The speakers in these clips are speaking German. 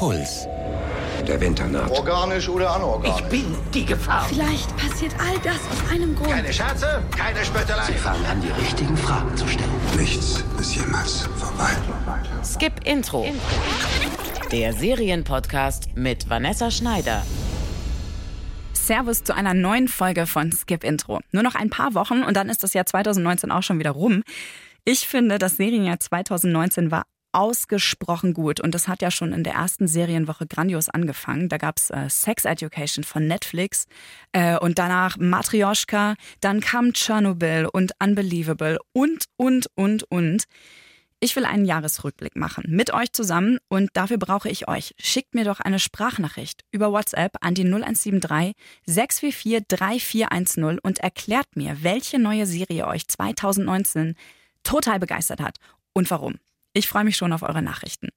Puls. Der Winter naht. Organisch oder anorganisch? Ich bin die Gefahr. Vielleicht passiert all das aus einem Grund. Keine Scherze, keine Spöttelei. Sie fangen an, die richtigen Fragen zu stellen. Nichts ist jemals vorbei. Skip Intro. Der Serienpodcast mit Vanessa Schneider. Servus zu einer neuen Folge von Skip Intro. Nur noch ein paar Wochen und dann ist das Jahr 2019 auch schon wieder rum. Ich finde, das Serienjahr 2019 war ausgesprochen gut und das hat ja schon in der ersten Serienwoche grandios angefangen. Da gab's äh, Sex Education von Netflix äh, und danach Matryoshka, dann kam Chernobyl und Unbelievable und, und, und, und. Ich will einen Jahresrückblick machen mit euch zusammen und dafür brauche ich euch. Schickt mir doch eine Sprachnachricht über WhatsApp an die 0173 644 3410 und erklärt mir, welche neue Serie euch 2019 total begeistert hat und warum. Ich freue mich schon auf eure Nachrichten.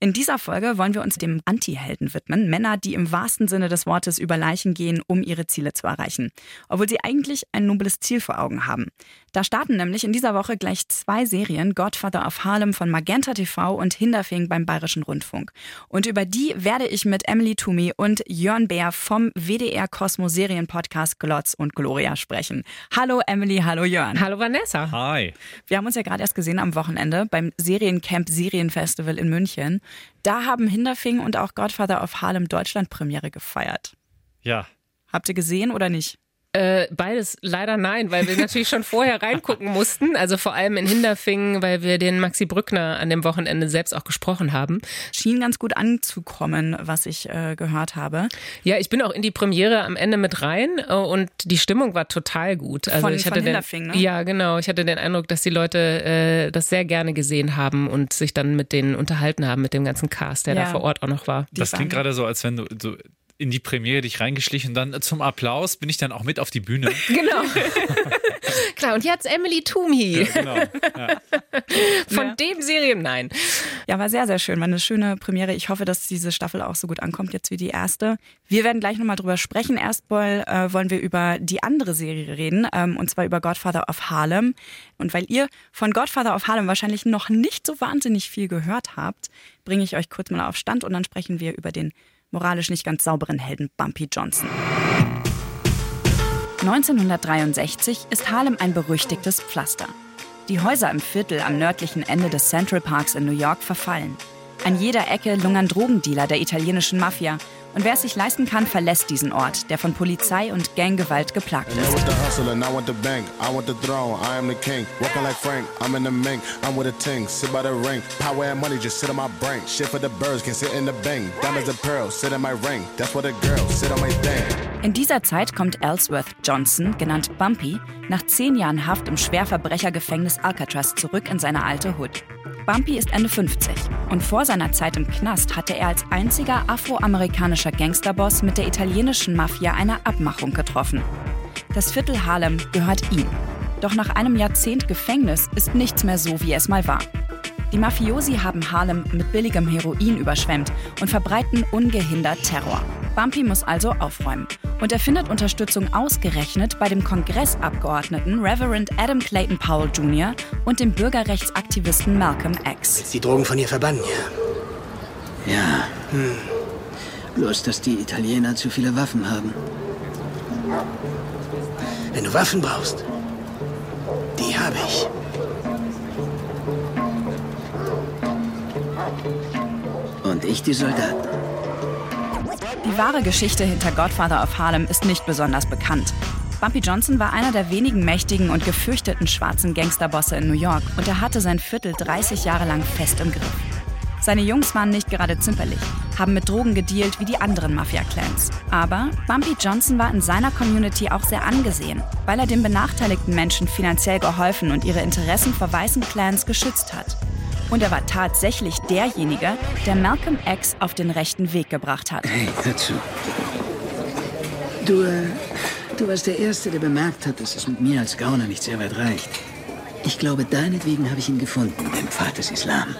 In dieser Folge wollen wir uns dem Anti-Helden widmen. Männer, die im wahrsten Sinne des Wortes über Leichen gehen, um ihre Ziele zu erreichen. Obwohl sie eigentlich ein nobles Ziel vor Augen haben. Da starten nämlich in dieser Woche gleich zwei Serien, Godfather of Harlem von Magenta TV und Hinderfing beim Bayerischen Rundfunk. Und über die werde ich mit Emily Toomey und Jörn Bär vom WDR Cosmo Serienpodcast Glotz und Gloria sprechen. Hallo Emily, hallo Jörn. Hallo Vanessa. Hi. Wir haben uns ja gerade erst gesehen am Wochenende beim Seriencamp Serienfestival in München. Da haben Hinderfing und auch Godfather of Harlem Deutschland Premiere gefeiert. Ja. Habt ihr gesehen oder nicht? Äh, beides leider nein, weil wir natürlich schon vorher reingucken mussten. Also vor allem in Hinderfingen, weil wir den Maxi Brückner an dem Wochenende selbst auch gesprochen haben. Schien ganz gut anzukommen, was ich äh, gehört habe. Ja, ich bin auch in die Premiere am Ende mit rein äh, und die Stimmung war total gut. Also Von- ich von hatte den, ne? Ja, genau. Ich hatte den Eindruck, dass die Leute äh, das sehr gerne gesehen haben und sich dann mit denen unterhalten haben, mit dem ganzen Cast, der Ja. da vor Ort auch noch war. Die Das klingt gerade so, als wenn du so in die Premiere dich reingeschlichen und dann zum Applaus bin ich dann auch mit auf die Bühne. Genau. Klar, und jetzt Emily Toomey. genau. Ja. Von Ja. dem Serien, nein. Ja, war sehr, sehr schön. War eine schöne Premiere. Ich hoffe, dass diese Staffel auch so gut ankommt jetzt wie die erste. Wir werden gleich nochmal drüber sprechen. Erstmal äh, wollen wir über die andere Serie reden, ähm, und zwar über Godfather of Harlem. Und weil ihr von Godfather of Harlem wahrscheinlich noch nicht so wahnsinnig viel gehört habt, bringe ich euch kurz mal auf Stand und dann sprechen wir über den moralisch nicht ganz sauberen Helden Bumpy Johnson. 1963 ist Harlem ein berüchtigtes Pflaster. Die Häuser im Viertel am nördlichen Ende des Central Parks in New York verfallen. An jeder Ecke lungern Drogendealer der italienischen Mafia. Und wer es sich leisten kann, verlässt diesen Ort, der von Polizei und Ganggewalt geplagt ist. In dieser Zeit kommt Ellsworth Johnson, genannt Bumpy, nach zehn Jahren Haft im Schwerverbrechergefängnis Alcatraz zurück in seine alte Hood. Bumpy ist Ende 50 und vor seiner Zeit im Knast hatte er als einziger afroamerikanischer Gangsterboss mit der italienischen Mafia eine Abmachung getroffen. Das Viertel Harlem gehört ihm. Doch nach einem Jahrzehnt Gefängnis ist nichts mehr so, wie es mal war. Die Mafiosi haben Harlem mit billigem Heroin überschwemmt und verbreiten ungehindert Terror. Bumpy muss also aufräumen. Und er findet Unterstützung ausgerechnet bei dem Kongressabgeordneten Reverend Adam Clayton Powell Jr. und dem Bürgerrechtsaktivisten Malcolm X. Die Drogen von ihr verbannen, ja. Ja. Hm. Bloß, dass die Italiener zu viele Waffen haben. Wenn du Waffen brauchst, die habe ich. Und ich die Soldaten. Die wahre Geschichte hinter Godfather of Harlem ist nicht besonders bekannt. Bumpy Johnson war einer der wenigen mächtigen und gefürchteten schwarzen Gangsterbosse in New York und er hatte sein Viertel 30 Jahre lang fest im Griff. Seine Jungs waren nicht gerade zimperlich, haben mit Drogen gedealt wie die anderen Mafia-Clans. Aber Bumpy Johnson war in seiner Community auch sehr angesehen, weil er den benachteiligten Menschen finanziell geholfen und ihre Interessen vor weißen Clans geschützt hat. Und er war tatsächlich derjenige, der Malcolm X auf den rechten Weg gebracht hat. Hey, hör zu. Du, äh, du warst der Erste, der bemerkt hat, dass es mit mir als Gauner nicht sehr weit reicht. Ich glaube, deinetwegen habe ich ihn gefunden, den Pfad des Islam.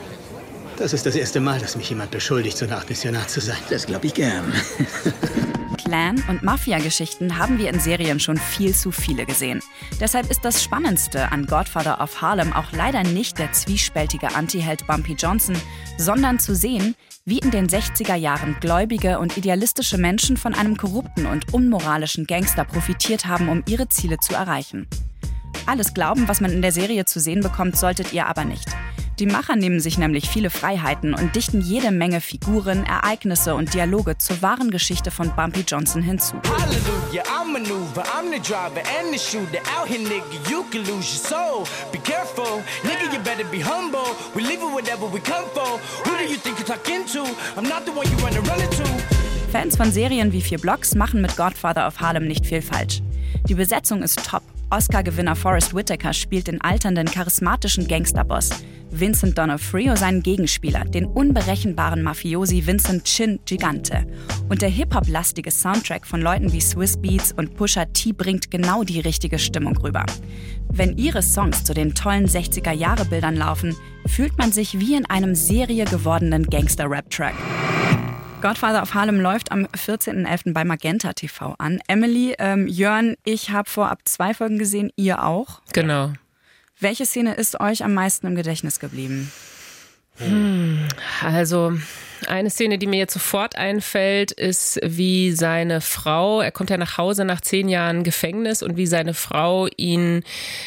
Das ist das erste Mal, dass mich jemand beschuldigt, so eine Art Missionar zu sein. Das glaube ich gern. Clan und Mafia-Geschichten haben wir in Serien schon viel zu viele gesehen. Deshalb ist das Spannendste an Godfather of Harlem auch leider nicht der zwiespältige Antiheld Bumpy Johnson, sondern zu sehen, wie in den 60er Jahren gläubige und idealistische Menschen von einem korrupten und unmoralischen Gangster profitiert haben, um ihre Ziele zu erreichen. Alles glauben, was man in der Serie zu sehen bekommt, solltet ihr aber nicht. Die Macher nehmen sich nämlich viele Freiheiten und dichten jede Menge Figuren, Ereignisse und Dialoge zur wahren Geschichte von Bumpy Johnson hinzu. Fans von Serien wie Vier Blocks machen mit Godfather of Harlem nicht viel falsch. Die Besetzung ist top. Oscar-Gewinner Forrest Whitaker spielt den alternden, charismatischen Gangsterboss. Vincent D'Onofrio seinen Gegenspieler, den unberechenbaren Mafiosi Vincent Chin Gigante. Und der Hip-Hop-lastige Soundtrack von Leuten wie Swiss Beats und Pusha T bringt genau die richtige Stimmung rüber. Wenn ihre Songs zu den tollen 60er-Jahre-Bildern laufen, fühlt man sich wie in einem Serie gewordenen Gangster-Rap-Track. Godfather of Harlem läuft am 14.11. bei Magenta TV an. Emily, ähm, Jörn, ich habe vorab zwei Folgen gesehen, ihr auch. Genau. Welche Szene ist euch am meisten im Gedächtnis geblieben? Hm, also eine Szene, die mir jetzt sofort einfällt, ist, wie seine Frau, er kommt ja nach Hause nach zehn Jahren Gefängnis und wie seine Frau ihn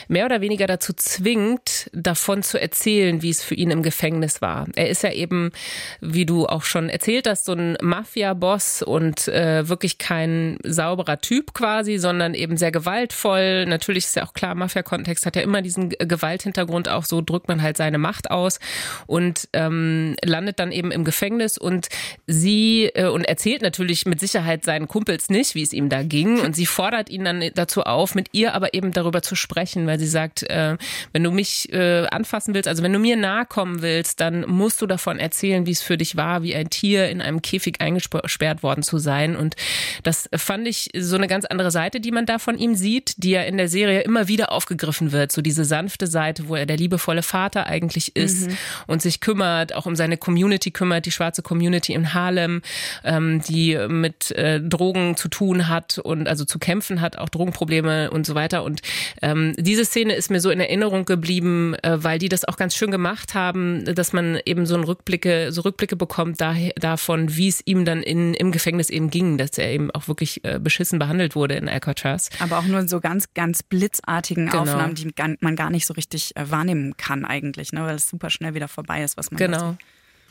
mehr oder weniger dazu zwingt, davon zu erzählen, wie es für ihn im Gefängnis war. Er ist ja eben, wie du auch schon erzählt hast, so ein Mafia-Boss und äh, wirklich kein sauberer Typ quasi, sondern eben sehr gewaltvoll. Natürlich ist ja auch klar, Mafia-Kontext hat ja immer diesen Gewalthintergrund, auch so drückt man halt seine Macht aus und ähm, landet dann eben im Gefängnis und sie äh, und erzählt natürlich mit Sicherheit seinen Kumpels nicht, wie es ihm da ging. Und sie fordert ihn dann dazu auf, mit ihr aber eben darüber zu sprechen, weil sie sagt, äh, wenn du mich äh, anfassen willst, also wenn du mir nahe kommen willst, dann musst du davon erzählen, wie es für dich war, wie ein Tier in einem Käfig eingesperrt worden zu sein. Und das fand ich so eine ganz andere Seite, die man da von ihm sieht, die ja in der Serie immer wieder aufgegriffen wird, so diese sanfte Seite, wo er der liebevolle Vater eigentlich ist mhm. und sich kümmert, auch um seine Community kümmert, die schwarze Community in Harlem, ähm, die mit äh, Drogen zu tun hat und also zu kämpfen hat, auch Drogenprobleme und so weiter. Und ähm, diese Szene ist mir so in Erinnerung geblieben, äh, weil die das auch ganz schön gemacht haben, dass man eben so einen Rückblicke, so Rückblicke bekommt da, davon, wie es ihm dann in, im Gefängnis eben ging, dass er eben auch wirklich äh, beschissen behandelt wurde in Alcatraz. Aber auch nur in so ganz, ganz blitzartigen genau. Aufnahmen, die man gar nicht so richtig äh, wahrnehmen kann eigentlich, ne? weil es super schnell wieder vorbei ist, was man Genau.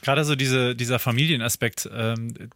Gerade so diese, dieser Familienaspekt, ähm,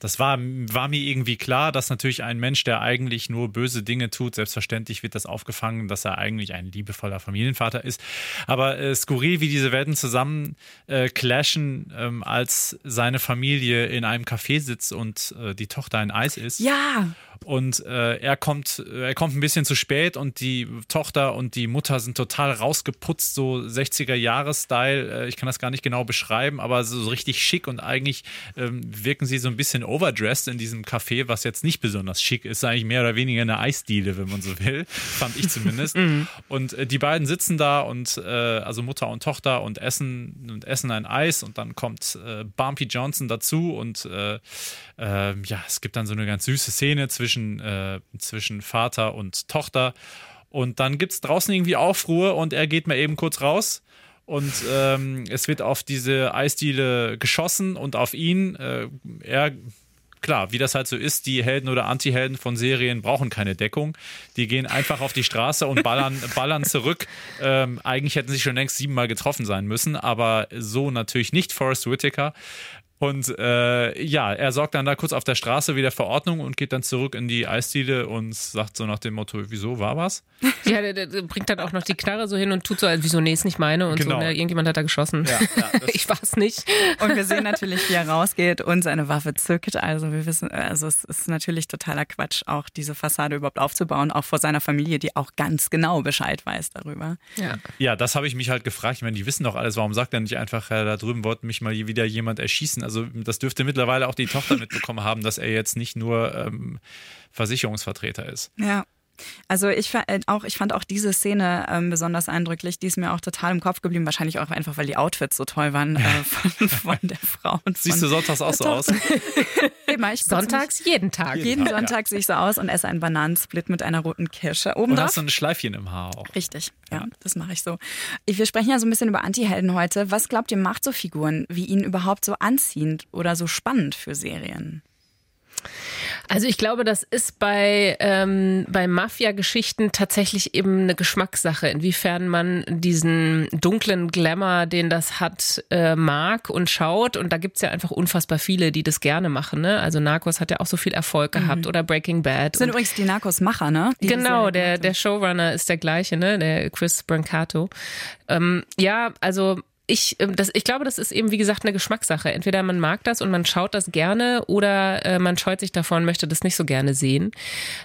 das war, war mir irgendwie klar, dass natürlich ein Mensch, der eigentlich nur böse Dinge tut, selbstverständlich wird das aufgefangen, dass er eigentlich ein liebevoller Familienvater ist. Aber äh, skurril, wie diese Welten zusammen äh, clashen, ähm, als seine Familie in einem Café sitzt und äh, die Tochter ein Eis isst. Ja. Und äh, er kommt, er kommt ein bisschen zu spät und die Tochter und die Mutter sind total rausgeputzt, so 60er-Jahres-Style. Äh, ich kann das gar nicht genau beschreiben, aber so, richtig schick und eigentlich ähm, wirken sie so ein bisschen overdressed in diesem Café, was jetzt nicht besonders schick ist, eigentlich mehr oder weniger eine Eisdiele, wenn man so will, fand ich zumindest. Mhm. Und äh, die beiden sitzen da und äh, also Mutter und Tochter und essen und essen ein Eis und dann kommt äh, Bumpy Johnson dazu und äh, äh, ja, es gibt dann so eine ganz süße Szene zwischen, äh, zwischen Vater und Tochter. Und dann gibt es draußen irgendwie Aufruhr und er geht mal eben kurz raus. Und ähm, es wird auf diese Eisdiele geschossen und auf ihn. Äh, er klar, wie das halt so ist, die Helden oder Anti-Helden von Serien brauchen keine Deckung. Die gehen einfach auf die Straße und ballern, ballern zurück. Ähm, eigentlich hätten sie schon längst siebenmal getroffen sein müssen, aber so natürlich nicht Forrest Whitaker. Und äh, ja, er sorgt dann da kurz auf der Straße wieder für Ordnung und geht dann zurück in die Eisdiele und sagt so nach dem Motto, wieso, war was? Ja, der, der bringt dann auch noch die Knarre so hin und tut so, als wieso, nee, ist nicht meine und genau. so, ne, irgendjemand hat da geschossen. Ja, ja, ich war es nicht. Und wir sehen natürlich, wie er rausgeht und seine Waffe zückt. Also wir wissen, also es ist natürlich totaler Quatsch, auch diese Fassade überhaupt aufzubauen, auch vor seiner Familie, die auch ganz genau Bescheid weiß darüber. Ja, ja das habe ich mich halt gefragt. Ich meine, die wissen doch alles, warum sagt er nicht einfach, da drüben wollte mich mal wieder jemand erschießen? Also das dürfte mittlerweile auch die Tochter mitbekommen haben, dass er jetzt nicht nur ähm, Versicherungsvertreter ist. Ja. Also ich, äh, auch, ich fand auch diese Szene ähm, besonders eindrücklich. Die ist mir auch total im Kopf geblieben. Wahrscheinlich auch einfach, weil die Outfits so toll waren äh, von, von, der Frau. Und Siehst du sonntags auch so aus? Immer, Sonntags jeden Tag. Jeden, jeden Sonntag ja. sehe ich so aus und esse einen Bananensplit mit einer roten Kirsche oben Und hast du ein Schleifchen im Haar auch. Richtig, ja, ja. das mache ich so. Wir sprechen ja so ein bisschen über Antihelden heute. Was glaubt ihr, macht so Figuren wie ihn überhaupt so anziehend oder so spannend für Serien? Also ich glaube, das ist bei, ähm, bei Mafia-Geschichten tatsächlich eben eine Geschmackssache, inwiefern man diesen dunklen Glamour, den das hat, äh, mag und schaut. Und da gibt's ja einfach unfassbar viele, die das gerne machen. Ne? Also Narcos hat ja auch so viel Erfolg gehabt mhm. oder Breaking Bad. Das sind übrigens die Narcos-Macher, ne? Die genau, der, der Showrunner ist der gleiche, ne? Der Chris Brancato. Ähm, ja, also ich, ähm, das, ich glaube, das ist eben, wie gesagt, eine Geschmackssache. Entweder man mag das und man schaut das gerne oder äh, man scheut sich davon und möchte das nicht so gerne sehen.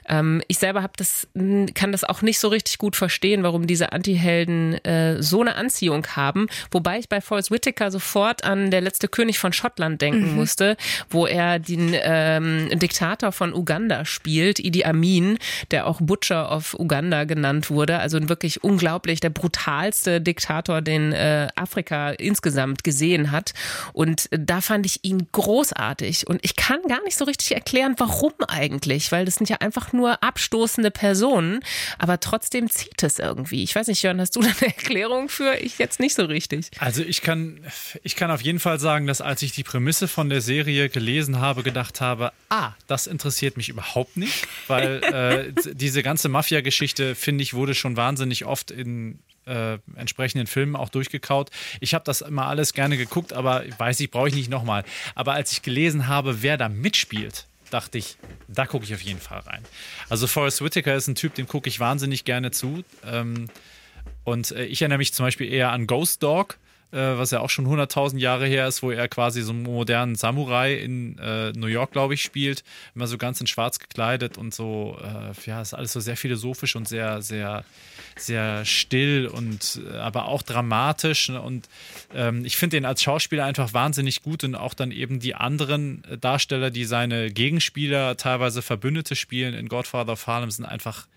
Ähm, ich selber hab das, kann das auch nicht so richtig gut verstehen, warum diese Antihelden äh, so eine Anziehung haben. Wobei ich bei Forrest Whitaker sofort an Der letzte König von Schottland denken mhm. musste, wo er den ähm, Diktator von Uganda spielt, Idi Amin, der auch Butcher of Uganda genannt wurde. Also ein wirklich unglaublich, der brutalste Diktator, den äh, Afrika Amerika insgesamt gesehen hat. Und da fand ich ihn großartig. Und ich kann gar nicht so richtig erklären, warum eigentlich, weil das sind ja einfach nur abstoßende Personen, aber trotzdem zieht es irgendwie. Ich weiß nicht, Jörn, hast du da eine Erklärung für? Ich jetzt nicht so richtig. Also ich kann, ich kann auf jeden Fall sagen, dass als ich die Prämisse von der Serie gelesen habe, gedacht habe, ah, das interessiert mich überhaupt nicht, weil äh, diese ganze Mafia-Geschichte, finde ich, wurde schon wahnsinnig oft in äh, entsprechenden Filmen auch durchgekaut. Ich habe das immer alles gerne geguckt, aber weiß ich, brauche ich nicht nochmal. Aber als ich gelesen habe, wer da mitspielt, dachte ich, da gucke ich auf jeden Fall rein. Also Forrest Whitaker ist ein Typ, dem gucke ich wahnsinnig gerne zu. Ähm, und äh, ich erinnere mich zum Beispiel eher an Ghost Dog was ja auch schon 100.000 Jahre her ist, wo er quasi so einen modernen Samurai in äh, New York, glaube ich, spielt. Immer so ganz in schwarz gekleidet und so, äh, ja, ist alles so sehr philosophisch und sehr, sehr, sehr still und äh, aber auch dramatisch. Ne? Und ähm, ich finde ihn als Schauspieler einfach wahnsinnig gut und auch dann eben die anderen Darsteller, die seine Gegenspieler, teilweise Verbündete spielen in Godfather of Harlem, sind einfach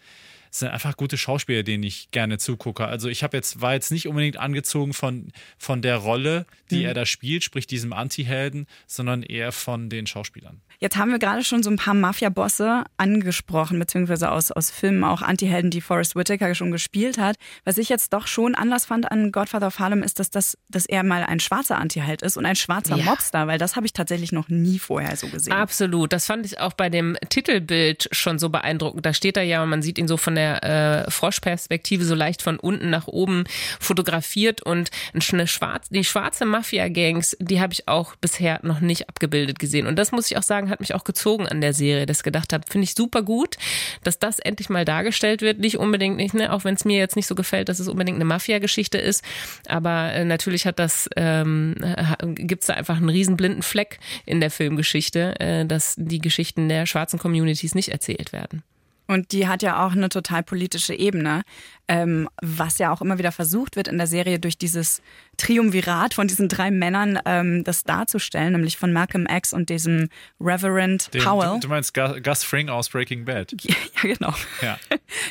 sind einfach gute Schauspieler, denen ich gerne zugucke. Also ich habe jetzt, war jetzt nicht unbedingt angezogen von, von der Rolle, die mhm. er da spielt, sprich diesem Anti-Helden, sondern eher von den Schauspielern. Jetzt haben wir gerade schon so ein paar Mafia-Bosse angesprochen, beziehungsweise aus, aus Filmen auch Anti-Helden, die Forrest Whitaker schon gespielt hat. Was ich jetzt doch schon anders fand an Godfather of Harlem ist, dass, das, dass er mal ein schwarzer Anti-Held ist und ein schwarzer ja. Mobster, weil das habe ich tatsächlich noch nie vorher so gesehen. Absolut. Das fand ich auch bei dem Titelbild schon so beeindruckend. Da steht er ja, man sieht ihn so von der äh, Froschperspektive so leicht von unten nach oben fotografiert und eine schwarz, die schwarze Mafia-Gangs, die habe ich auch bisher noch nicht abgebildet gesehen. Und das muss ich auch sagen, hat mich auch gezogen an der Serie, dass ich gedacht habe, finde ich super gut, dass das endlich mal dargestellt wird. Nicht unbedingt nicht, ne, auch wenn es mir jetzt nicht so gefällt, dass es unbedingt eine Mafia-Geschichte ist. Aber äh, natürlich hat das, ähm, gibt es da einfach einen riesen blinden Fleck in der Filmgeschichte, äh, dass die Geschichten der schwarzen Communities nicht erzählt werden. Und die hat ja auch eine total politische Ebene, ähm, was ja auch immer wieder versucht wird in der Serie durch dieses Triumvirat von diesen drei Männern ähm, das darzustellen, nämlich von Malcolm X und diesem Reverend Den, Powell. Du, du meinst Gus Fring aus Breaking Bad? Ja, ja genau. Ja.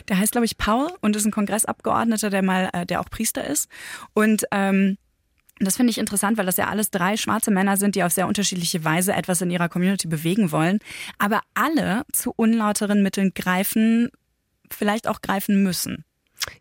Der heißt, glaube ich, Powell und ist ein Kongressabgeordneter, der mal, äh, der auch Priester ist. Und ähm, das finde ich interessant, weil das ja alles drei schwarze Männer sind, die auf sehr unterschiedliche Weise etwas in ihrer Community bewegen wollen, aber alle zu unlauteren Mitteln greifen, vielleicht auch greifen müssen.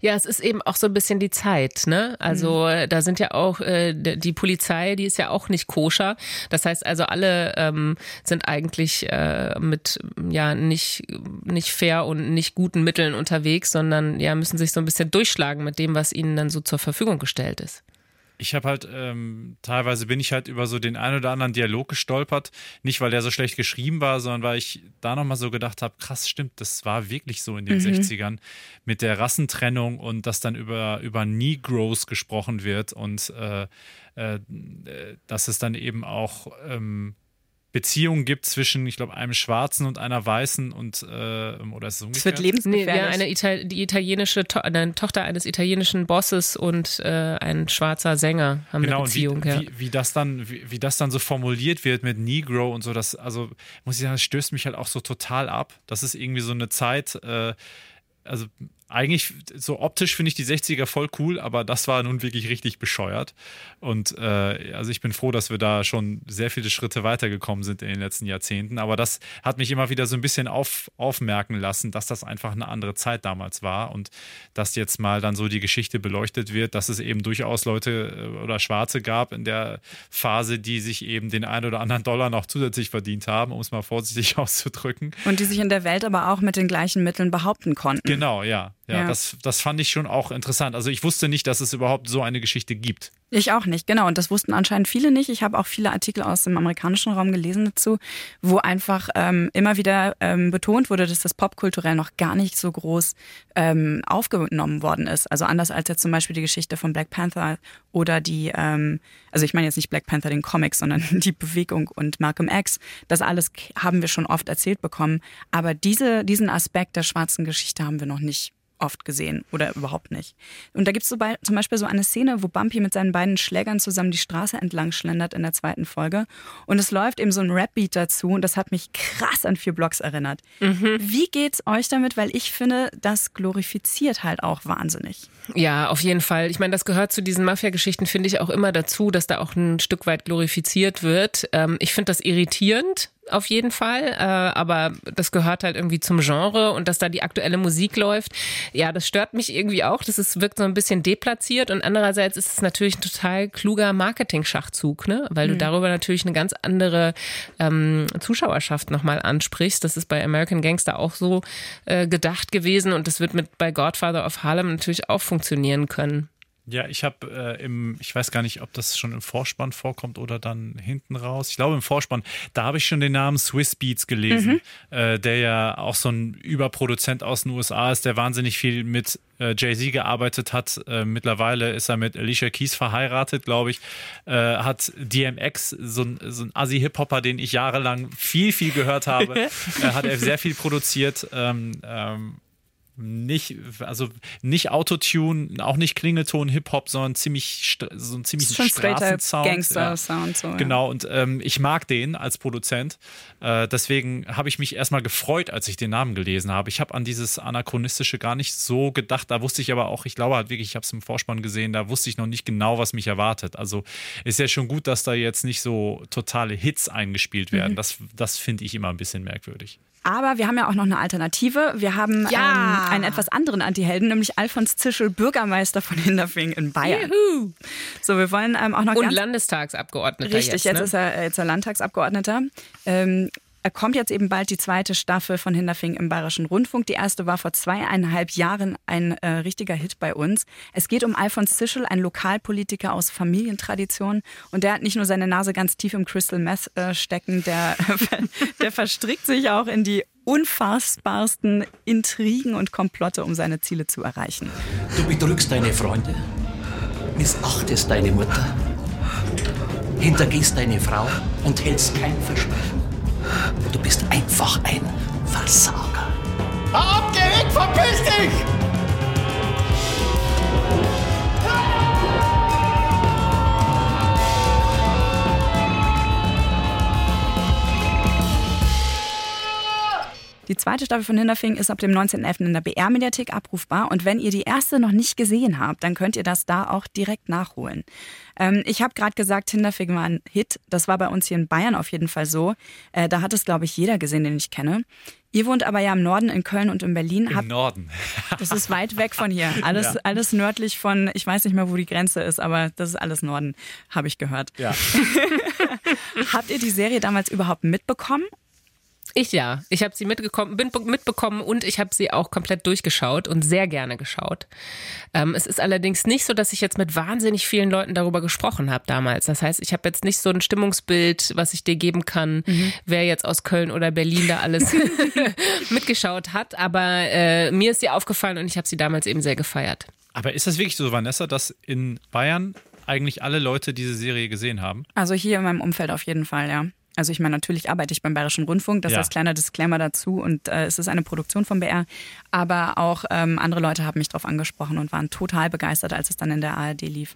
Ja, es ist eben auch so ein bisschen die Zeit, ne? Also mhm. da sind ja auch äh, die Polizei, die ist ja auch nicht koscher. Das heißt also, alle ähm, sind eigentlich äh, mit ja nicht nicht fair und nicht guten Mitteln unterwegs, sondern ja müssen sich so ein bisschen durchschlagen mit dem, was ihnen dann so zur Verfügung gestellt ist ich habe halt, ähm, teilweise bin ich halt über so den ein oder anderen Dialog gestolpert. Nicht, weil der so schlecht geschrieben war, sondern weil ich da nochmal so gedacht habe, krass, stimmt, das war wirklich so in den mhm. 60ern mit der Rassentrennung und dass dann über, über Negroes gesprochen wird und äh, äh, dass es dann eben auch ähm, Beziehung gibt zwischen, ich glaube, einem Schwarzen und einer Weißen und äh, oder ist es umgekehrt? Es wird lebensgefährlich. Nee, ja, eine Ital die italienische to eine Tochter eines italienischen Bosses und äh, ein schwarzer Sänger haben genau, eine Beziehung. Wie, ja. wie, wie, das dann, wie, wie, das dann so formuliert wird mit Negro und so, das, also muss ich sagen, das stößt mich halt auch so total ab. Das ist irgendwie so eine Zeit, äh, also eigentlich so optisch finde ich die 60er voll cool, aber das war nun wirklich richtig bescheuert. Und äh, also ich bin froh, dass wir da schon sehr viele Schritte weitergekommen sind in den letzten Jahrzehnten. Aber das hat mich immer wieder so ein bisschen auf, aufmerken lassen, dass das einfach eine andere Zeit damals war und dass jetzt mal dann so die Geschichte beleuchtet wird, dass es eben durchaus Leute äh, oder Schwarze gab in der Phase, die sich eben den einen oder anderen Dollar noch zusätzlich verdient haben, um es mal vorsichtig auszudrücken. Und die sich in der Welt aber auch mit den gleichen Mitteln behaupten konnten. Genau, ja. Ja, ja, Das, das fand ich schon auch interessant. Also ich wusste nicht, dass es überhaupt so eine Geschichte gibt. Ich auch nicht, genau. Und das wussten anscheinend viele nicht. Ich habe auch viele Artikel aus dem amerikanischen Raum gelesen dazu, wo einfach ähm, immer wieder ähm, betont wurde, dass das popkulturell noch gar nicht so groß ähm, aufgenommen worden ist. Also anders als jetzt zum Beispiel die Geschichte von Black Panther oder die, ähm, also ich meine jetzt nicht Black Panther den Comic, sondern die Bewegung und Malcolm X. Das alles haben wir schon oft erzählt bekommen. Aber diese, diesen Aspekt der schwarzen Geschichte haben wir noch nicht oft gesehen oder überhaupt nicht. Und da gibt es so zum Beispiel so eine Szene, wo Bumpy mit seinen beiden Schlägern zusammen die Straße entlang schlendert in der zweiten Folge. Und es läuft eben so ein Rap-Beat dazu und das hat mich krass an vier Blocks erinnert. Mhm. Wie geht's euch damit? Weil ich finde, das glorifiziert halt auch wahnsinnig. Ja, auf jeden Fall. Ich meine, das gehört zu diesen Mafia-Geschichten, finde ich auch immer dazu, dass da auch ein Stück weit glorifiziert wird. Ähm, ich finde das irritierend, auf jeden Fall, äh, aber das gehört halt irgendwie zum Genre und dass da die aktuelle Musik läuft, ja, das stört mich irgendwie auch. Das ist, wirkt so ein bisschen deplatziert und andererseits ist es natürlich ein total kluger Marketing-Schachzug, ne? weil mhm. du darüber natürlich eine ganz andere ähm, Zuschauerschaft nochmal ansprichst. Das ist bei American Gangster auch so äh, gedacht gewesen und das wird mit bei Godfather of Harlem natürlich auch funktionieren können. Ja, ich habe äh, im, ich weiß gar nicht, ob das schon im Vorspann vorkommt oder dann hinten raus. Ich glaube im Vorspann, da habe ich schon den Namen Swiss Beats gelesen, mhm. äh, der ja auch so ein Überproduzent aus den USA ist, der wahnsinnig viel mit äh, Jay-Z gearbeitet hat. Äh, mittlerweile ist er mit Alicia Keys verheiratet, glaube ich. Äh, hat DMX, so ein, so ein Assi-Hip-Hopper, den ich jahrelang viel, viel gehört habe, äh, hat er sehr viel produziert. Ähm, ähm, nicht, also nicht Autotune, auch nicht Klingelton Hip-Hop, sondern ziemlich so ein ziemlich Straßensound. Gangster-Sound. So, ja. Genau, und ähm, ich mag den als Produzent. Äh, deswegen habe ich mich erstmal gefreut, als ich den Namen gelesen habe. Ich habe an dieses Anachronistische gar nicht so gedacht. Da wusste ich aber auch, ich glaube halt wirklich, ich habe es im Vorspann gesehen, da wusste ich noch nicht genau, was mich erwartet. Also ist ja schon gut, dass da jetzt nicht so totale Hits eingespielt werden. Mhm. Das, das finde ich immer ein bisschen merkwürdig. Aber wir haben ja auch noch eine Alternative. Wir haben ja. ähm, einen etwas anderen Antihelden, nämlich Alfons Zischel, Bürgermeister von Hinterfing in Bayern. Juhu. So, wir wollen ähm, auch noch Und Landestagsabgeordneter. Richtig, jetzt, ne? jetzt ist er jetzt er Landtagsabgeordneter. Ähm, kommt jetzt eben bald die zweite Staffel von Hinterfing im Bayerischen Rundfunk. Die erste war vor zweieinhalb Jahren ein äh, richtiger Hit bei uns. Es geht um Alfons Zischel, ein Lokalpolitiker aus Familientradition. Und der hat nicht nur seine Nase ganz tief im Crystal Meth äh, stecken, der, der verstrickt sich auch in die unfassbarsten Intrigen und Komplotte, um seine Ziele zu erreichen. Du betrügst deine Freunde, missachtest deine Mutter, hintergehst deine Frau und hältst kein Versprechen. Du bist einfach ein Versager. Ab, geh weg, verpiss dich! Die zweite Staffel von Hinterfing ist ab dem 19.11. in der BR-Mediathek abrufbar. Und wenn ihr die erste noch nicht gesehen habt, dann könnt ihr das da auch direkt nachholen. Ähm, ich habe gerade gesagt, Hinterfing war ein Hit. Das war bei uns hier in Bayern auf jeden Fall so. Äh, da hat es, glaube ich, jeder gesehen, den ich kenne. Ihr wohnt aber ja im Norden, in Köln und in Berlin. Im Habt, Norden. das ist weit weg von hier. Alles, ja. alles nördlich von, ich weiß nicht mehr, wo die Grenze ist, aber das ist alles Norden, habe ich gehört. Ja. Habt ihr die Serie damals überhaupt mitbekommen? Ich ja. Ich habe sie mitgekommen, bin mitbekommen und ich habe sie auch komplett durchgeschaut und sehr gerne geschaut. Ähm, es ist allerdings nicht so, dass ich jetzt mit wahnsinnig vielen Leuten darüber gesprochen habe damals. Das heißt, ich habe jetzt nicht so ein Stimmungsbild, was ich dir geben kann, mhm. wer jetzt aus Köln oder Berlin da alles mitgeschaut hat. Aber äh, mir ist sie aufgefallen und ich habe sie damals eben sehr gefeiert. Aber ist das wirklich so, Vanessa, dass in Bayern eigentlich alle Leute diese Serie gesehen haben? Also hier in meinem Umfeld auf jeden Fall, ja. Also ich meine, natürlich arbeite ich beim Bayerischen Rundfunk, das ja. ist kleiner Disclaimer dazu und äh, es ist eine Produktion vom BR. Aber auch ähm, andere Leute haben mich darauf angesprochen und waren total begeistert, als es dann in der ARD lief.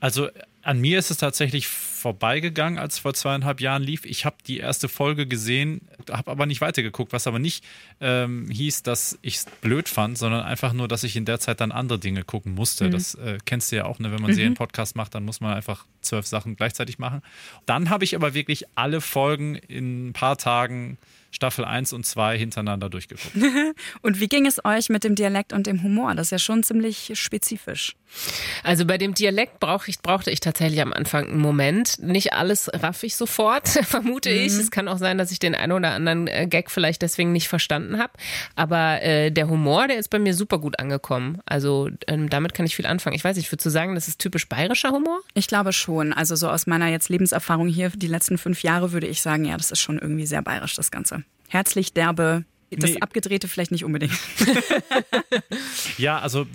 Also An mir ist es tatsächlich vorbeigegangen, als es vor zweieinhalb Jahren lief. Ich habe die erste Folge gesehen, habe aber nicht weitergeguckt, was aber nicht ähm, hieß, dass ich es blöd fand, sondern einfach nur, dass ich in der Zeit dann andere Dinge gucken musste. Mhm. Das äh, kennst du ja auch, ne? wenn man mhm. Serienpodcast macht, dann muss man einfach zwölf Sachen gleichzeitig machen. Dann habe ich aber wirklich alle Folgen in ein paar Tagen Staffel 1 und 2 hintereinander durchgeguckt. und wie ging es euch mit dem Dialekt und dem Humor? Das ist ja schon ziemlich spezifisch. Also bei dem Dialekt brauch ich, brauchte ich tatsächlich am Anfang einen Moment. Nicht alles raff ich sofort, vermute mhm. ich. Es kann auch sein, dass ich den einen oder anderen äh, Gag vielleicht deswegen nicht verstanden habe. Aber äh, der Humor, der ist bei mir super gut angekommen. Also ähm, damit kann ich viel anfangen. Ich weiß nicht, würdest du sagen, das ist typisch bayerischer Humor? Ich glaube schon. Also so aus meiner jetzt Lebenserfahrung hier, die letzten fünf Jahre, würde ich sagen, ja, das ist schon irgendwie sehr bayerisch, das Ganze. Herzlich, derbe, das nee. Abgedrehte vielleicht nicht unbedingt. ja, also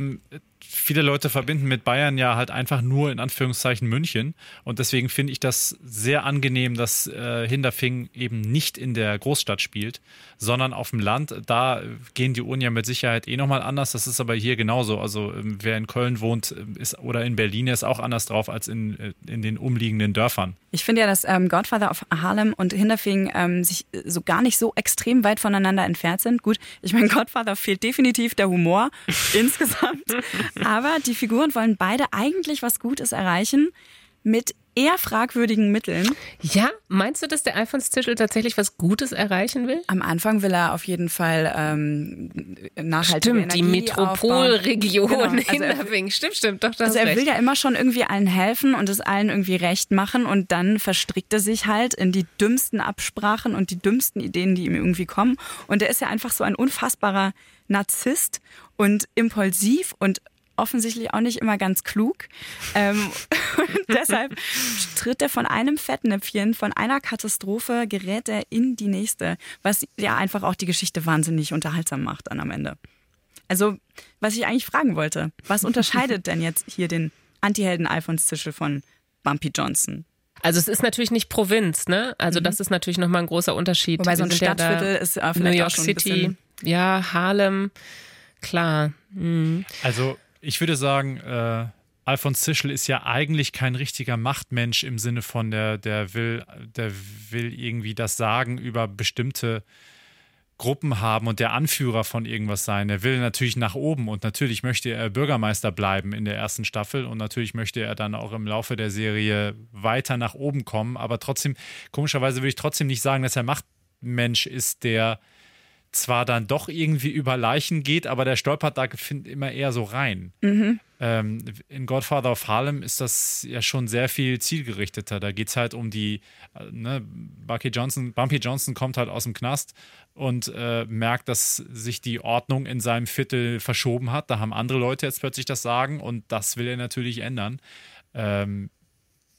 viele Leute verbinden mit Bayern ja halt einfach nur in Anführungszeichen München. Und deswegen finde ich das sehr angenehm, dass äh, Hinterfing eben nicht in der Großstadt spielt, sondern auf dem Land. Da gehen die Uhren ja mit Sicherheit eh nochmal anders. Das ist aber hier genauso. Also ähm, wer in Köln wohnt ähm, ist, oder in Berlin ist auch anders drauf als in, äh, in den umliegenden Dörfern. Ich finde ja, dass ähm, Godfather of Harlem und Hinterfing ähm, sich so gar nicht so extrem weit voneinander entfernt sind. Gut, ich meine, Godfather fehlt definitiv der Humor insgesamt. Aber die Figuren wollen beide eigentlich was Gutes erreichen mit eher fragwürdigen Mitteln. Ja, meinst du, dass der Alfons-Tischel tatsächlich was Gutes erreichen will? Am Anfang will er auf jeden Fall ähm, nachhaltige Stimmt, Energie die Metropolregion genau. also Hinterwing. Stimmt, stimmt, doch, das Also er recht. will ja immer schon irgendwie allen helfen und es allen irgendwie recht machen und dann verstrickt er sich halt in die dümmsten Absprachen und die dümmsten Ideen, die ihm irgendwie kommen. Und er ist ja einfach so ein unfassbarer Narzisst und impulsiv und offensichtlich auch nicht immer ganz klug. Ähm, und deshalb tritt er von einem Fettnäpfchen, von einer Katastrophe, gerät er in die nächste, was ja einfach auch die Geschichte wahnsinnig unterhaltsam macht dann am Ende. Also, was ich eigentlich fragen wollte, was unterscheidet denn jetzt hier den Antihelden Alfons Zischel von Bumpy Johnson? Also es ist natürlich nicht Provinz, ne? Also mhm. das ist natürlich nochmal ein großer Unterschied. Wobei so ein Stadtviertel ja ist äh, vielleicht New York auch schon City, ja, Harlem, klar. Mhm. Also ich würde sagen, äh, Alfons Zischel ist ja eigentlich kein richtiger Machtmensch im Sinne von, der, der, will, der will irgendwie das Sagen über bestimmte Gruppen haben und der Anführer von irgendwas sein. Er will natürlich nach oben und natürlich möchte er Bürgermeister bleiben in der ersten Staffel und natürlich möchte er dann auch im Laufe der Serie weiter nach oben kommen. Aber trotzdem, komischerweise würde ich trotzdem nicht sagen, dass er Machtmensch ist, der zwar dann doch irgendwie über Leichen geht, aber der stolpert da immer eher so rein. Mhm. Ähm, in Godfather of Harlem ist das ja schon sehr viel zielgerichteter. Da geht es halt um die, äh, ne, Bucky Johnson, Bumpy Johnson kommt halt aus dem Knast und äh, merkt, dass sich die Ordnung in seinem Viertel verschoben hat. Da haben andere Leute jetzt plötzlich das Sagen und das will er natürlich ändern. Ähm,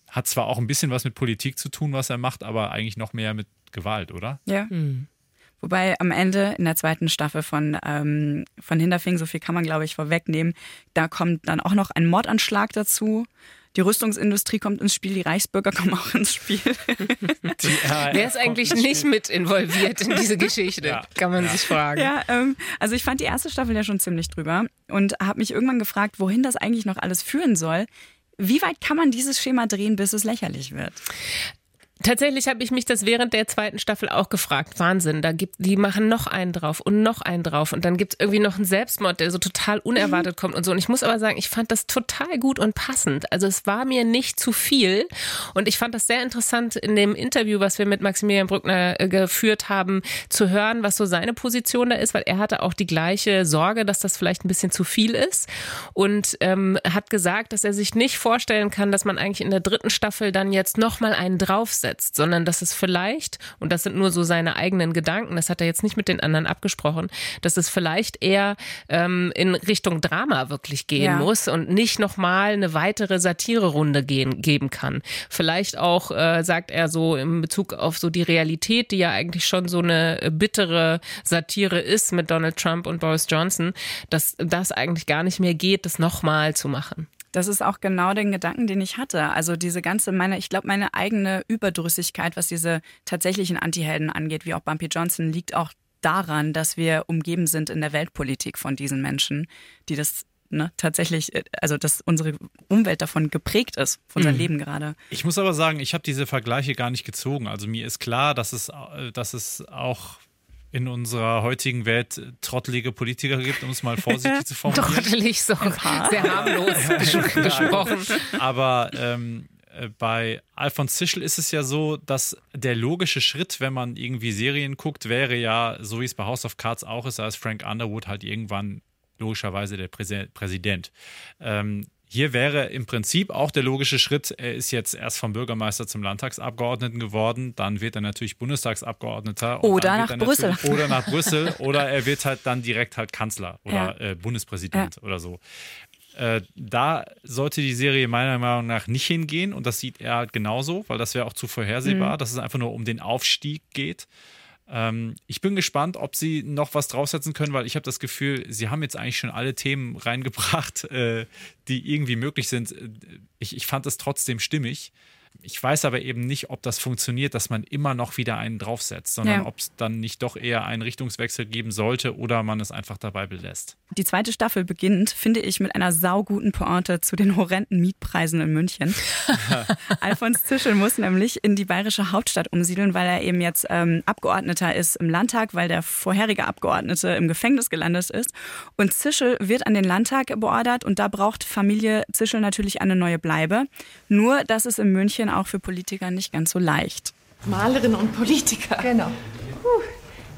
hat zwar auch ein bisschen was mit Politik zu tun, was er macht, aber eigentlich noch mehr mit Gewalt, oder? Ja. Mhm. Wobei am Ende in der zweiten Staffel von, ähm, von Hinterfing, so viel kann man glaube ich vorwegnehmen, da kommt dann auch noch ein Mordanschlag dazu. Die Rüstungsindustrie kommt ins Spiel, die Reichsbürger kommen auch ins Spiel. Wer ist eigentlich nicht mit involviert in diese Geschichte? Ja. Kann man ja. sich fragen. Ja, ähm, also ich fand die erste Staffel ja schon ziemlich drüber und habe mich irgendwann gefragt, wohin das eigentlich noch alles führen soll. Wie weit kann man dieses Schema drehen, bis es lächerlich wird? Tatsächlich habe ich mich das während der zweiten Staffel auch gefragt. Wahnsinn, da gibt, die machen noch einen drauf und noch einen drauf und dann gibt es irgendwie noch einen Selbstmord, der so total unerwartet mhm. kommt und so. Und ich muss aber sagen, ich fand das total gut und passend. Also es war mir nicht zu viel und ich fand das sehr interessant in dem Interview, was wir mit Maximilian Brückner äh, geführt haben, zu hören, was so seine Position da ist, weil er hatte auch die gleiche Sorge, dass das vielleicht ein bisschen zu viel ist und ähm, hat gesagt, dass er sich nicht vorstellen kann, dass man eigentlich in der dritten Staffel dann jetzt noch mal einen draufsetzt aufsetzt, sondern dass es vielleicht, und das sind nur so seine eigenen Gedanken, das hat er jetzt nicht mit den anderen abgesprochen, dass es vielleicht eher ähm, in Richtung Drama wirklich gehen ja. muss und nicht nochmal eine weitere Satirerunde gehen, geben kann. Vielleicht auch, äh, sagt er so in Bezug auf so die Realität, die ja eigentlich schon so eine bittere Satire ist mit Donald Trump und Boris Johnson, dass das eigentlich gar nicht mehr geht, das nochmal zu machen. Das ist auch genau den Gedanken, den ich hatte. Also diese ganze, meine, ich glaube, meine eigene Überdrüssigkeit, was diese tatsächlichen Antihelden angeht, wie auch Bumpy Johnson, liegt auch daran, dass wir umgeben sind in der Weltpolitik von diesen Menschen, die das ne, tatsächlich, äh, also dass unsere Umwelt davon geprägt ist, von unserem Mhm. Leben gerade. Ich muss aber sagen, ich habe diese Vergleiche gar nicht gezogen. Also mir ist klar, dass es, äh, dass es auch in unserer heutigen Welt trottelige Politiker gibt, um es mal vorsichtig zu formulieren. Trottelig, so sehr harmlos ges- gesprochen. Aber ähm, äh, bei Alphonse Zischel ist es ja so, dass der logische Schritt, wenn man irgendwie Serien guckt, wäre ja, so wie es bei House of Cards auch ist, da ist Frank Underwood halt irgendwann logischerweise der Präse- Präsident. Ähm, hier wäre im Prinzip auch der logische Schritt, er ist jetzt erst vom Bürgermeister zum Landtagsabgeordneten geworden, dann wird er natürlich Bundestagsabgeordneter. und Oder nach Brüssel. Oder nach Brüssel. Oder er wird halt dann direkt halt Kanzler oder Ja. äh, Bundespräsident oder so. Äh, da sollte die Serie meiner Meinung nach nicht hingehen und das sieht er halt genauso, weil das wäre auch zu vorhersehbar, Mhm. dass es einfach nur um den Aufstieg geht. Ähm, ich bin gespannt, ob sie noch was draufsetzen können, weil ich habe das Gefühl, sie haben jetzt eigentlich schon alle Themen reingebracht, äh, die irgendwie möglich sind. Ich, ich fand es trotzdem stimmig. Ich weiß aber eben nicht, ob das funktioniert, dass man immer noch wieder einen draufsetzt, sondern Ja. ob es dann nicht doch eher einen Richtungswechsel geben sollte oder man es einfach dabei belässt. Die zweite Staffel beginnt, finde ich, mit einer sauguten Pointe zu den horrenden Mietpreisen in München. Alfons Zischel muss nämlich in die bayerische Hauptstadt umsiedeln, weil er eben jetzt ähm, Abgeordneter ist im Landtag, weil der vorherige Abgeordnete im Gefängnis gelandet ist. Und Zischel wird an den Landtag beordert und da braucht Familie Zischel natürlich eine neue Bleibe. Nur, das ist in München auch für Politiker nicht ganz so leicht. Malerin und Politiker. Genau. Puh.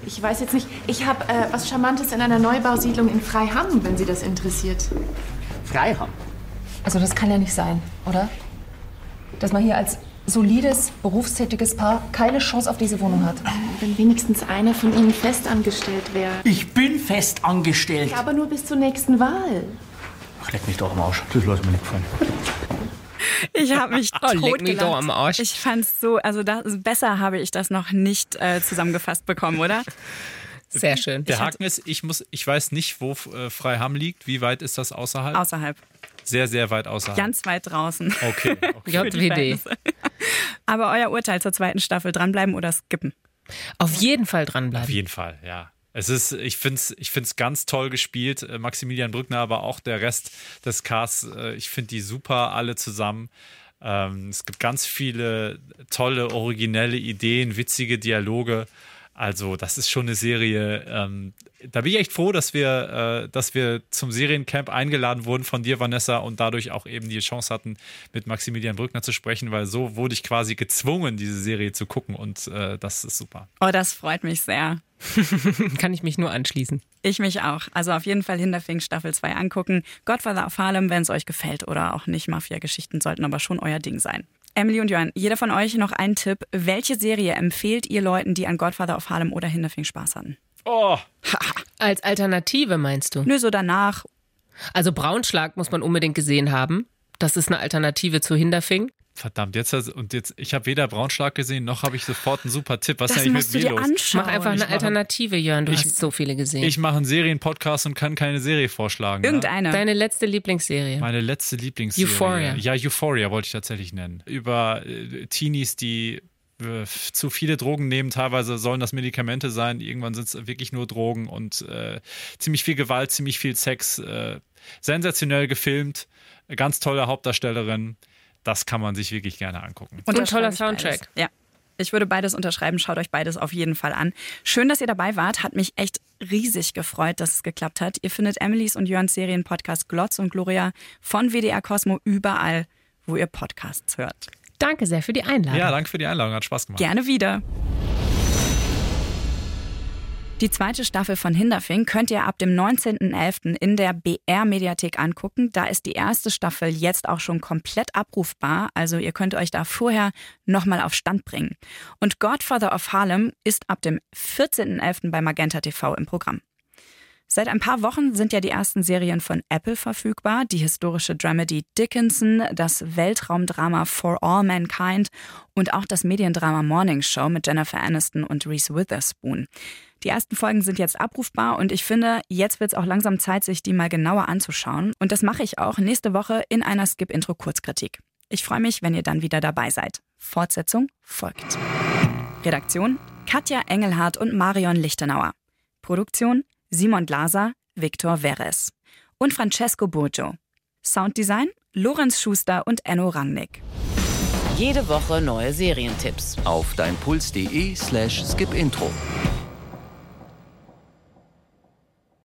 Ich weiß jetzt nicht, ich habe äh, was Charmantes in einer Neubausiedlung in Freiham, wenn Sie das interessiert. Freiham. Also das kann ja nicht sein, oder? Dass man hier als solides, berufstätiges Paar keine Chance auf diese Wohnung hat. Wenn wenigstens einer von Ihnen festangestellt wäre. Ich bin fest angestellt. Ja, aber nur bis zur nächsten Wahl. Ach, leck mich doch am Arsch. Das lass mir nicht gefallen. Ich habe mich Oh, mich doch am Arsch. Ich fand's so, also das, besser habe ich das noch nicht äh, zusammengefasst bekommen, oder? Sehr schön. Der Haken ist, ich muss, ich weiß nicht, wo äh, Freiham liegt. Wie weit ist das außerhalb? Außerhalb. Sehr, sehr weit außerhalb. Ganz weit draußen. Okay. okay. Verhältnisse. Aber euer Urteil zur zweiten Staffel, dranbleiben oder skippen? Auf jeden Fall dranbleiben. Auf jeden Fall, ja. Es ist, ich finde es ich find's ganz toll gespielt. Äh, Maximilian Brückner, aber auch der Rest des Casts. äh, Ich finde die super alle zusammen. Ähm, es gibt ganz viele tolle, originelle Ideen, witzige Dialoge. Also, das ist schon eine Serie. Ähm, da bin ich echt froh, dass wir, äh, dass wir zum Seriencamp eingeladen wurden von dir, Vanessa, und dadurch auch eben die Chance hatten, mit Maximilian Brückner zu sprechen, weil so wurde ich quasi gezwungen, diese Serie zu gucken und äh, das ist super. Oh, das freut mich sehr. Kann ich mich nur anschließen. Ich mich auch. Also auf jeden Fall Hinterfing Staffel 2 angucken. Godfather of Harlem, wenn es euch gefällt oder auch nicht. Mafia-Geschichten sollten aber schon euer Ding sein. Emily und Johann, jeder von euch noch einen Tipp. Welche Serie empfehlt ihr Leuten, die an Godfather of Harlem oder Hinterfing Spaß hatten? Oh. Als Alternative meinst du? Nö, so danach. Also Braunschlag muss man unbedingt gesehen haben. Das ist eine Alternative zu Hinterfing. Verdammt, jetzt und jetzt, ich habe weder Braunschlag gesehen, noch habe ich sofort einen super Tipp. Was Das ist eigentlich musst mit du mir dir los? anschauen. Mach einfach Ich eine Alternative, Jörn. Du ich- hast so viele gesehen. Ich mache einen Serienpodcast und kann keine Serie vorschlagen. ne? Irgendeine. Deine letzte Lieblingsserie. Meine letzte Lieblingsserie. Euphoria. Ja, Euphoria wollte ich tatsächlich nennen. Über äh, Teenies, die äh, zu viele Drogen nehmen. Teilweise sollen das Medikamente sein. Irgendwann sind es wirklich nur Drogen und äh, ziemlich viel Gewalt, ziemlich viel Sex. Äh, sensationell gefilmt. Ganz tolle Hauptdarstellerin. Das kann man sich wirklich gerne angucken. Und Unterschreibe toller Soundtrack. Beides. Ja. Ich würde beides unterschreiben. Schaut euch beides auf jeden Fall an. Schön, dass ihr dabei wart. Hat mich echt riesig gefreut, dass es geklappt hat. Ihr findet Emilys und Jörns Serienpodcast Glotz und Gloria von WDR Cosmo überall, wo ihr Podcasts hört. Danke sehr für die Einladung. Ja, danke für die Einladung. Hat Spaß gemacht. Gerne wieder. Die zweite Staffel von Hinterfing könnt ihr ab dem 19.11. in der BR-Mediathek angucken. Da ist die erste Staffel jetzt auch schon komplett abrufbar. Also ihr könnt euch da vorher nochmal auf Stand bringen. Und Godfather of Harlem ist ab dem 14.11. bei Magenta TV im Programm. Seit ein paar Wochen sind ja die ersten Serien von Apple verfügbar. Die historische Dramedy Dickinson, das Weltraumdrama For All Mankind und auch das Mediendrama Morning Show mit Jennifer Aniston und Reese Witherspoon. Die ersten Folgen sind jetzt abrufbar und ich finde, jetzt wird es auch langsam Zeit, sich die mal genauer anzuschauen. Und das mache ich auch nächste Woche in einer Skip-Intro-Kurzkritik. Ich freue mich, wenn ihr dann wieder dabei seid. Fortsetzung folgt. Redaktion Katja Engelhardt und Marion Lichtenauer. Produktion Simon Glaser, Viktor Veres. und Francesco Burgio. Sounddesign Lorenz Schuster und Enno Rangnick. Jede Woche neue Serientipps. Auf deinpuls.de slash skipintro.